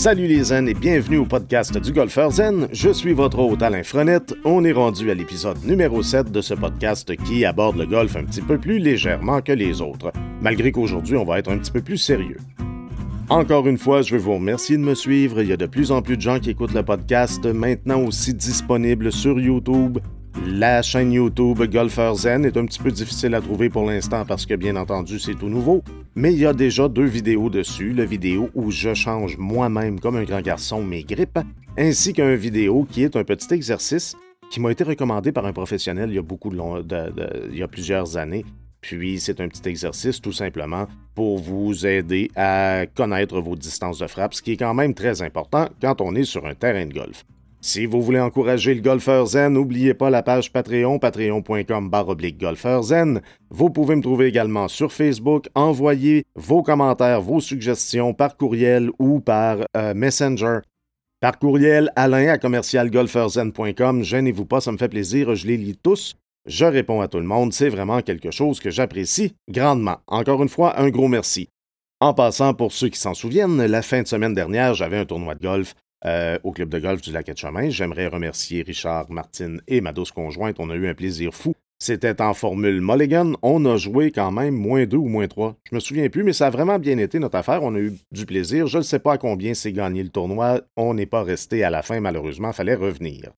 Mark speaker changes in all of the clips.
Speaker 1: Salut les zen et bienvenue au podcast du Golfeur Zen. Je suis votre hôte Alain Frenette. On est rendu à l'épisode numéro 7 de ce podcast qui aborde le golf un petit peu plus légèrement que les autres, malgré qu'aujourd'hui on va être un petit peu plus sérieux. Encore une fois, je veux vous remercier de me suivre. Il y a de plus en plus de gens qui écoutent le podcast, maintenant aussi disponible sur YouTube. La chaîne YouTube Golfeur Zen est un petit peu difficile à trouver pour l'instant parce que, bien entendu, c'est tout nouveau. Mais il y a déjà deux vidéos dessus. La vidéo où je change moi-même comme un grand garçon mes grippes, ainsi qu'un vidéo qui est un petit exercice qui m'a été recommandé par un professionnel il y a, beaucoup de, il y a plusieurs années. Puis c'est un petit exercice tout simplement pour vous aider à connaître vos distances de frappe, ce qui est quand même très important quand on est sur un terrain de golf. Si vous voulez encourager le golfeur zen, n'oubliez pas la page Patreon, patreon.com golfeur zen. Vous pouvez me trouver également sur Facebook. Envoyez vos commentaires, vos suggestions par courriel ou par euh, Messenger. Par courriel, alain à commercialgolfeurzen.com. Gênez-vous pas, ça me fait plaisir, je les lis tous. Je réponds à tout le monde, c'est vraiment quelque chose que j'apprécie grandement. Encore une fois, un gros merci. En passant, pour ceux qui s'en souviennent, la fin de semaine dernière, j'avais un tournoi de golf euh, au club de golf du Lac de Chemin. J'aimerais remercier Richard, Martine et ma douce conjointe. On a eu un plaisir fou. C'était en formule Mulligan. On a joué quand même moins deux ou moins trois. Je me souviens plus, mais ça a vraiment bien été notre affaire. On a eu du plaisir. Je ne sais pas à combien c'est gagné le tournoi. On n'est pas resté à la fin, malheureusement. Fallait revenir.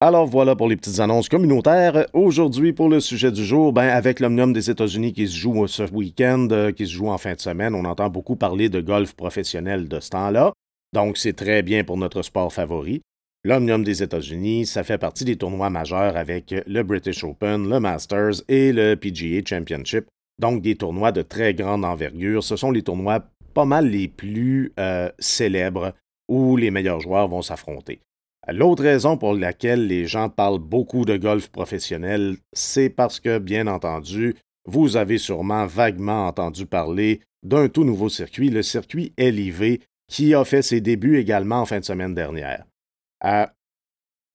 Speaker 1: Alors voilà pour les petites annonces communautaires. Aujourd'hui, pour le sujet du jour, ben, avec l'Omnium des États-Unis qui se joue ce week-end, euh, qui se joue en fin de semaine, on entend beaucoup parler de golf professionnel de ce temps-là. Donc, c'est très bien pour notre sport favori. L'Omnium des États-Unis, ça fait partie des tournois majeurs avec le British Open, le Masters et le PGA Championship. Donc, des tournois de très grande envergure. Ce sont les tournois pas mal les plus euh, célèbres où les meilleurs joueurs vont s'affronter. L'autre raison pour laquelle les gens parlent beaucoup de golf professionnel, c'est parce que, bien entendu, vous avez sûrement vaguement entendu parler d'un tout nouveau circuit, le circuit LIV, qui a fait ses débuts également en fin de semaine dernière. Euh,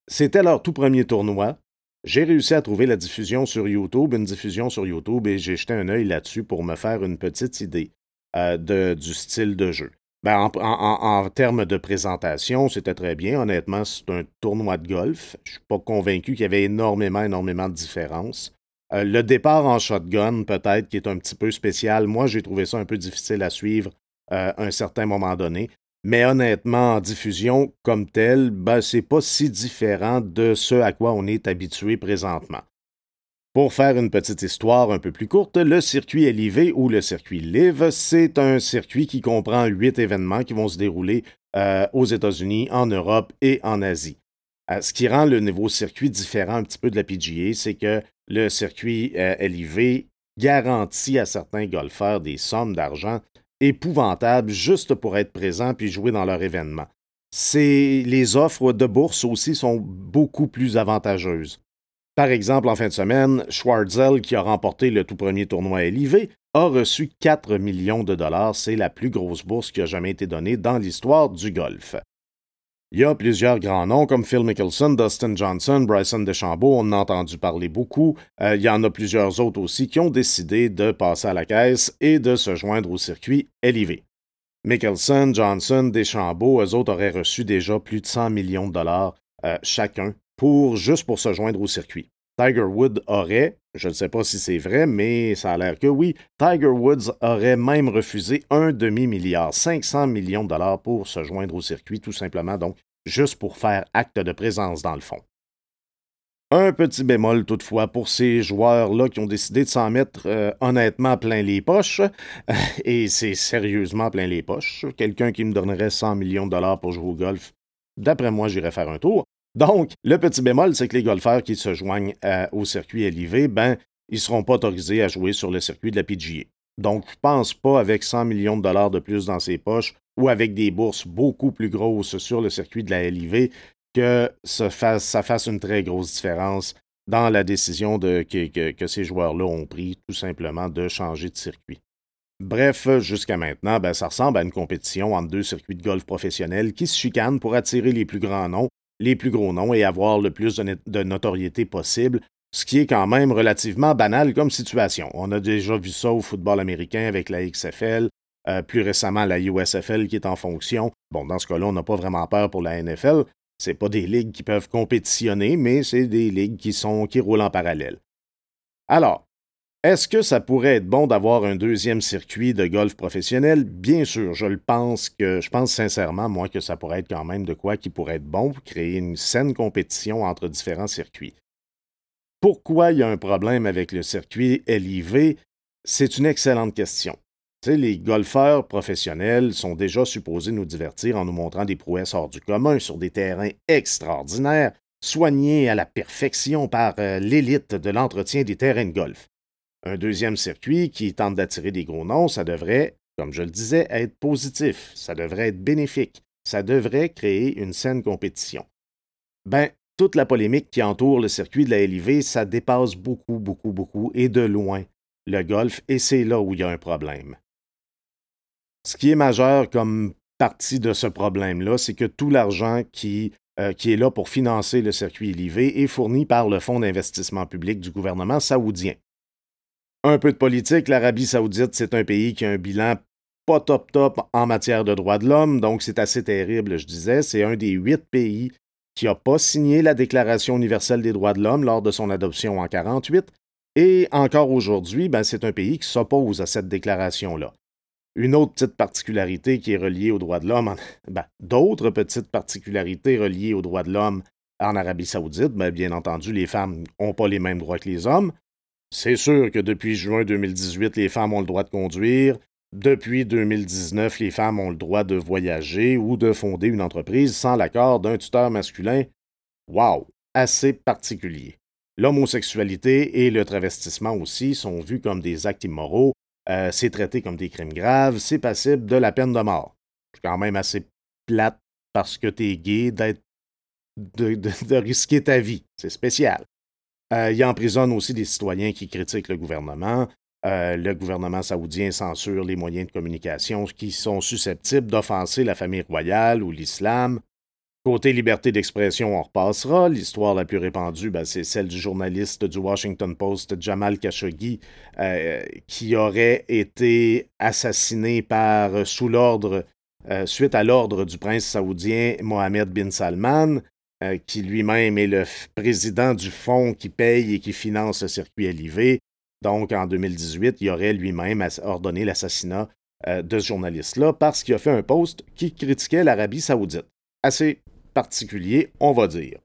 Speaker 1: c'était leur tout premier tournoi. J'ai réussi à trouver la diffusion sur YouTube, une diffusion sur YouTube, et j'ai jeté un œil là-dessus pour me faire une petite idée euh, du style de jeu. Ben, en, termes de présentation, c'était très bien. Honnêtement, c'est un tournoi de golf. Je ne suis pas convaincu qu'il y avait énormément, énormément de différences. Euh, le départ en shotgun, peut-être, qui est un petit peu spécial. Moi, j'ai trouvé ça un peu difficile à suivre à un certain moment donné. Mais honnêtement, en diffusion comme telle, ben, c'est pas si différent de ce à quoi on est habitué présentement. Pour faire une petite histoire un peu plus courte, le circuit LIV ou le circuit LIV, c'est un circuit qui comprend huit événements qui vont se dérouler euh, aux États-Unis, en Europe et en Asie. Euh, ce qui rend le nouveau circuit différent un petit peu de la PGA, c'est que le circuit euh, LIV garantit à certains golfeurs des sommes d'argent épouvantables juste pour être présents puis jouer dans leur événement. les offres de bourse aussi sont beaucoup plus avantageuses. Par exemple, en fin de semaine, Schwartzel, qui a remporté le tout premier tournoi LIV, a reçu 4 millions de dollars. C'est la plus grosse bourse qui a jamais été donnée dans l'histoire du golf. Il y a plusieurs grands noms comme Phil Mickelson, Dustin Johnson, Bryson DeChambeau, on en a entendu parler beaucoup. Euh, il y en a plusieurs autres aussi qui ont décidé de passer à la caisse et de se joindre au circuit LIV. Mickelson, Johnson, DeChambeau, eux autres auraient reçu déjà plus de 100 millions de dollars euh, chacun pour juste pour se joindre au circuit. Tiger Woods aurait, je ne sais pas si c'est vrai, mais ça a l'air que oui, Tiger Woods aurait même refusé un demi-milliard, 500 millions de dollars pour se joindre au circuit, tout simplement, donc juste pour faire acte de présence dans le fond. Un petit bémol toutefois pour ces joueurs-là qui ont décidé de s'en mettre euh, honnêtement plein les poches, et c'est sérieusement plein les poches. Quelqu'un qui me donnerait 100 millions de dollars pour jouer au golf, d'après moi, j'irais faire un tour. Donc, le petit bémol, c'est que les golfeurs qui se joignent euh, au circuit LIV, ben, ils ne seront pas autorisés à jouer sur le circuit de la PGA. Donc, je ne pense pas avec 100 millions de dollars de plus dans ses poches ou avec des bourses beaucoup plus grosses sur le circuit de la LIV que ça fasse, une très grosse différence dans la décision que, ces joueurs-là ont pris tout simplement de changer de circuit. Bref, jusqu'à maintenant, ben, ça ressemble à une compétition entre deux circuits de golf professionnels qui se chicanent pour attirer les plus grands noms les plus gros noms et avoir le plus de, notoriété possible, ce qui est quand même relativement banal comme situation. On a déjà vu ça au football américain avec la XFL, Euh, plus récemment, la USFL qui est en fonction. Bon, dans ce cas-là, on n'a pas vraiment peur pour la NFL. C'est pas des ligues qui peuvent compétitionner, mais c'est des ligues qui sont qui roulent en parallèle. Alors, est-ce que ça pourrait être bon d'avoir un deuxième circuit de golf professionnel? Bien sûr, je le pense que je pense sincèrement, moi, que ça pourrait être quand même de quoi qui pourrait être bon pour créer une saine compétition entre différents circuits. Pourquoi il y a un problème avec le circuit LIV? C'est une excellente question. les golfeurs professionnels sont déjà supposés nous divertir en nous montrant des prouesses hors du commun sur des terrains extraordinaires, soignés à la perfection par euh, l'élite de l'entretien des terrains de golf. Un deuxième circuit qui tente d'attirer des gros noms, ça devrait, comme je le disais, être positif, ça devrait être bénéfique, ça devrait créer une saine compétition. Ben, toute la polémique qui entoure le circuit de la LIV, ça dépasse beaucoup, beaucoup, beaucoup, et de loin, le golf, et c'est là où il y a un problème. Ce qui est majeur comme partie de ce problème-là, c'est que tout l'argent qui, euh, qui est là pour financer le circuit LIV est fourni par le Fonds d'investissement public du gouvernement saoudien. Un peu de politique, l'Arabie saoudite, c'est un pays qui a un bilan pas top top en matière de droits de l'homme, donc c'est assez terrible, je disais. C'est un des huit pays qui n'a pas signé la Déclaration universelle des droits de l'homme lors de son adoption en 1948. Et encore aujourd'hui, ben, c'est un pays qui s'oppose à cette déclaration-là. Une autre petite particularité qui est reliée aux droits de l'homme, ben, d'autres petites particularités reliées aux droits de l'homme en Arabie saoudite, ben, bien entendu, les femmes n'ont pas les mêmes droits que les hommes. C'est sûr que depuis juin 2018, les femmes ont le droit de conduire. Depuis 2019, les femmes ont le droit de voyager ou de fonder une entreprise sans l'accord d'un tuteur masculin. Wow! Assez particulier. L'homosexualité et le travestissement aussi sont vus comme des actes immoraux. Euh, c'est traité comme des crimes graves. C'est passible de la peine de mort. C'est quand même assez plate parce que t'es gay d'être de risquer ta vie. C'est spécial. Euh, il emprisonne aussi des citoyens qui critiquent le gouvernement. Euh, le gouvernement saoudien censure les moyens de communication qui sont susceptibles d'offenser la famille royale ou l'islam. Côté liberté d'expression, on repassera. L'histoire la plus répandue, ben, c'est celle du journaliste du Washington Post, Jamal Khashoggi, euh, qui aurait été assassiné sous l'ordre, suite à l'ordre du prince saoudien Mohammed bin Salman. Euh, qui lui-même est le président du fonds qui paye et qui finance le circuit LIV. Donc, en 2018, il aurait lui-même ordonné l'assassinat euh, de ce journaliste-là parce qu'il a fait un post qui critiquait l'Arabie saoudite. Assez particulier, on va dire.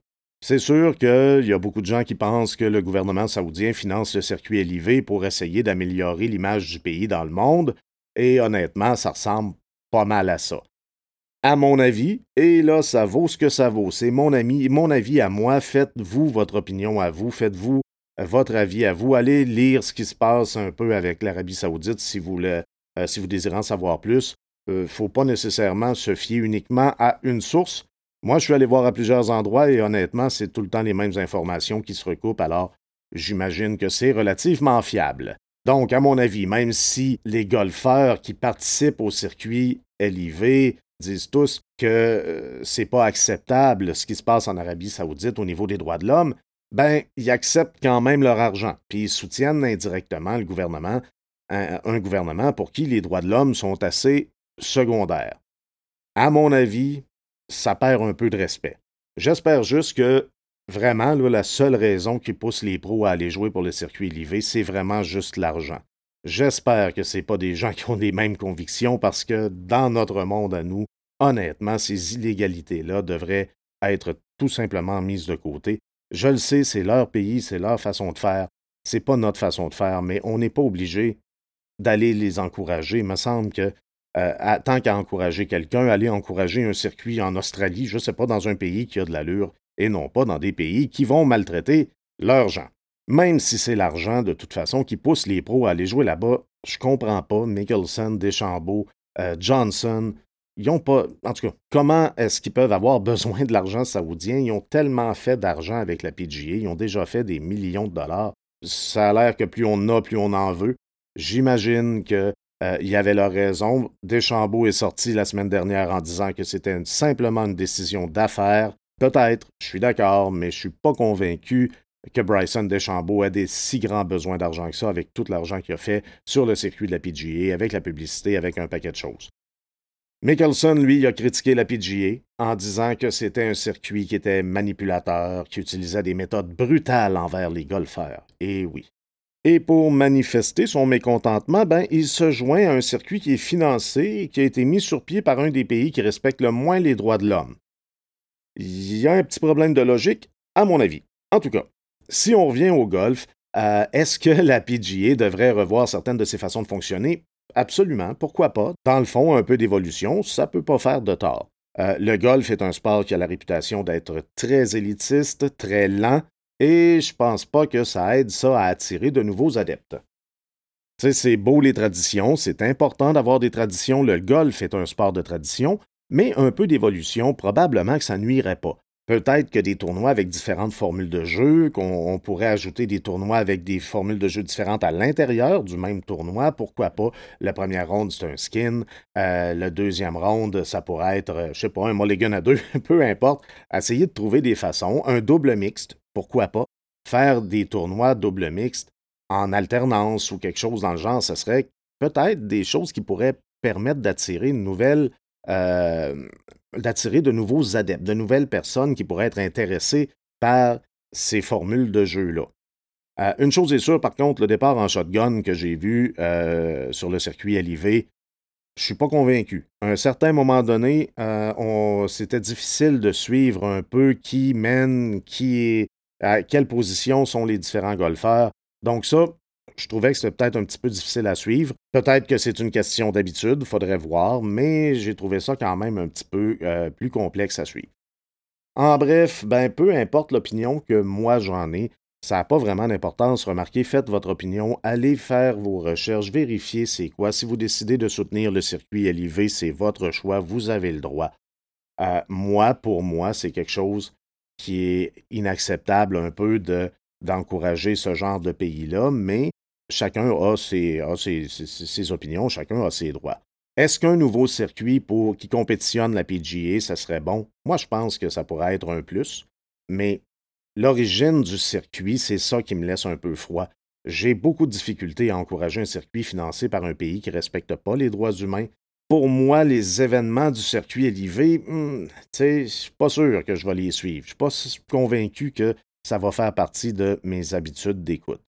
Speaker 1: C'est sûr qu'il y a beaucoup de gens qui pensent que le gouvernement saoudien finance le circuit LIV pour essayer d'améliorer l'image du pays dans le monde, et honnêtement, ça ressemble pas mal à ça à mon avis, et là, ça vaut ce que ça vaut. C'est mon ami, mon avis à moi. Faites-vous votre opinion à vous, faites-vous euh, votre avis à vous. Allez lire ce qui se passe un peu avec l'Arabie Saoudite si vous, le, euh, désirez en savoir plus. Il euh, ne faut pas nécessairement se fier uniquement à une source. Moi, je suis allé voir à plusieurs endroits et honnêtement, c'est tout le temps les mêmes informations qui se recoupent, alors j'imagine que c'est relativement fiable. Donc, à mon avis, même si les golfeurs qui participent au circuit LIV disent tous que euh, c'est pas acceptable ce qui se passe en Arabie Saoudite au niveau des droits de l'homme, ben, ils acceptent quand même leur argent, puis ils soutiennent indirectement le gouvernement, un, gouvernement pour qui les droits de l'homme sont assez secondaires. À mon avis, ça perd un peu de respect. J'espère juste que vraiment, la seule raison qui pousse les pros à aller jouer pour le circuit LIV, c'est vraiment juste l'argent. J'espère que ce pas des gens qui ont les mêmes convictions parce que dans notre monde à nous, honnêtement, ces illégalités-là devraient être tout simplement mises de côté. Je le sais, c'est leur pays, c'est leur façon de faire. C'est pas notre façon de faire, mais on n'est pas obligé d'aller les encourager. Il me semble que euh, tant qu'à encourager quelqu'un, aller encourager un circuit en Australie, je ne sais pas, dans un pays qui a de l'allure, et non pas dans des pays qui vont maltraiter leurs gens. Même si c'est l'argent, de toute façon, qui pousse les pros à aller jouer là-bas, je comprends pas. Mickelson, Deschambault, euh, Johnson, ils ont pas. En tout cas, comment est-ce qu'ils peuvent avoir besoin de l'argent saoudien? Ils ont tellement fait d'argent avec la PGA, ils ont déjà fait des millions de dollars. Ça a l'air que plus on a, plus on en veut. J'imagine qu'il euh, y avait leur raison. Deschambault est sorti la semaine dernière en disant que c'était simplement une décision d'affaires. Peut-être, je suis d'accord, mais je ne suis pas convaincu que Bryson DeChambeau ait des si grands besoins d'argent que ça avec tout l'argent qu'il a fait sur le circuit de la PGA, avec la publicité, avec un paquet de choses. Mickelson, lui, a critiqué la PGA en disant que c'était un circuit qui était manipulateur, qui utilisait des méthodes brutales envers les golfeurs. Et oui. Et pour manifester son mécontentement, ben, il se joint à un circuit qui est financé et qui a été mis sur pied par un des pays qui respecte le moins les droits de l'homme. Il y a un petit problème de logique, à mon avis. En tout cas, si on revient au golf, euh, est-ce que la PGA devrait revoir certaines de ses façons de fonctionner? Absolument, pourquoi pas? Dans le fond, un peu d'évolution, ça peut pas faire de tort. Euh, le golf est un sport qui a la réputation d'être très élitiste, très lent, et je pense pas que ça aide ça à attirer de nouveaux adeptes. C'est beau les traditions, c'est important d'avoir des traditions, le golf est un sport de tradition, mais un peu d'évolution, probablement que ça nuirait pas. Peut-être que des tournois avec différentes formules de jeu, qu'on pourrait ajouter des tournois avec des formules de jeu différentes à l'intérieur du même tournoi, pourquoi pas? La première ronde, c'est un skin. Euh, le deuxième ronde, ça pourrait être, euh, je sais pas, un mulligan à deux, peu importe. Essayer de trouver des façons. Un double mixte, pourquoi pas? Faire des tournois double mixte en alternance ou quelque chose dans le genre, ce serait peut-être des choses qui pourraient permettre d'attirer une nouvelle euh, d'attirer de nouveaux adeptes, de nouvelles personnes qui pourraient être intéressées par ces formules de jeu-là. Euh, une chose est sûre, par contre, le départ en shotgun que j'ai vu euh, sur le circuit LIV, je suis pas convaincu. À un certain moment donné, c'était difficile de suivre un peu qui mène, qui est, à quelle position sont les différents golfeurs. Donc ça, je trouvais que c'était peut-être un petit peu difficile à suivre. Peut-être que c'est une question d'habitude, faudrait voir, mais j'ai trouvé ça quand même un petit peu euh, plus complexe à suivre. En bref, ben peu importe l'opinion que moi j'en ai, ça n'a pas vraiment d'importance. Remarquez, faites votre opinion, allez faire vos recherches, vérifiez c'est quoi. Si vous décidez de soutenir le circuit LIV, c'est votre choix, vous avez le droit. Euh, moi, pour moi, c'est quelque chose qui est inacceptable un peu de d'encourager ce genre de pays-là, mais chacun a, ses, opinions, chacun a ses droits. Est-ce qu'un nouveau circuit qui compétitionne la PGA, ça serait bon? Moi, je pense que ça pourrait être un plus, mais l'origine du circuit, c'est ça qui me laisse un peu froid. J'ai beaucoup de difficultés à encourager un circuit financé par un pays qui ne respecte pas les droits humains. Pour moi, les événements du circuit LIV, hmm, je ne suis pas sûr que je vais les suivre. Je ne suis pas convaincu que ça va faire partie de mes habitudes d'écoute.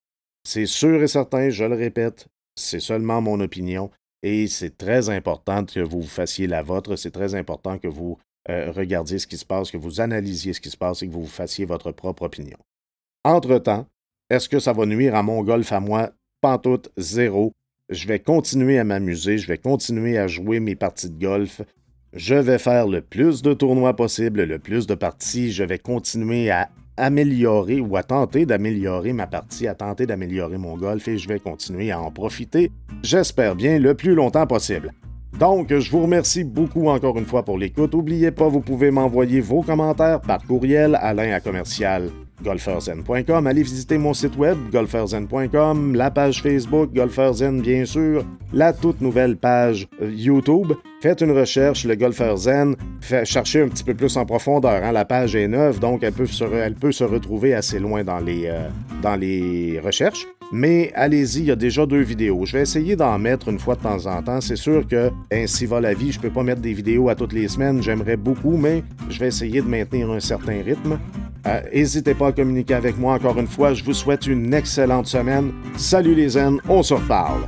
Speaker 1: C'est sûr et certain, je le répète, c'est seulement mon opinion et c'est très important que vous fassiez la vôtre. C'est très important que vous euh, regardiez ce qui se passe, que vous analysiez ce qui se passe et que vous fassiez votre propre opinion. Entre-temps, est-ce que ça va nuire à mon golf à moi? Pantoute, zéro. Je vais continuer à m'amuser, je vais continuer à jouer mes parties de golf. Je vais faire le plus de tournois possible, le plus de parties. Je vais continuer à améliorer ou à tenter d'améliorer ma partie, à tenter d'améliorer mon golf et je vais continuer à en profiter, j'espère bien, le plus longtemps possible. Donc, je vous remercie beaucoup encore une fois pour l'écoute. N'oubliez pas, vous pouvez m'envoyer vos commentaires par courriel alain à commercial golferzen.com. Allez visiter mon site web golferzen.com, la page Facebook Golferzen bien sûr, la toute nouvelle page euh, YouTube. Faites une recherche, le Golfer Zen. cherchez un petit peu plus en profondeur. Hein. La page est neuve, donc elle peut se, retrouver assez loin dans les, euh, dans les recherches. Mais allez-y, il y a déjà deux vidéos. Je vais essayer d'en mettre une fois de temps en temps. C'est sûr que ainsi va la vie. Je peux pas mettre des vidéos à toutes les semaines. J'aimerais beaucoup, mais je vais essayer de maintenir un certain rythme. Euh, n'hésitez pas à communiquer avec moi encore une fois. Je vous souhaite une excellente semaine. Salut les zen, on se reparle.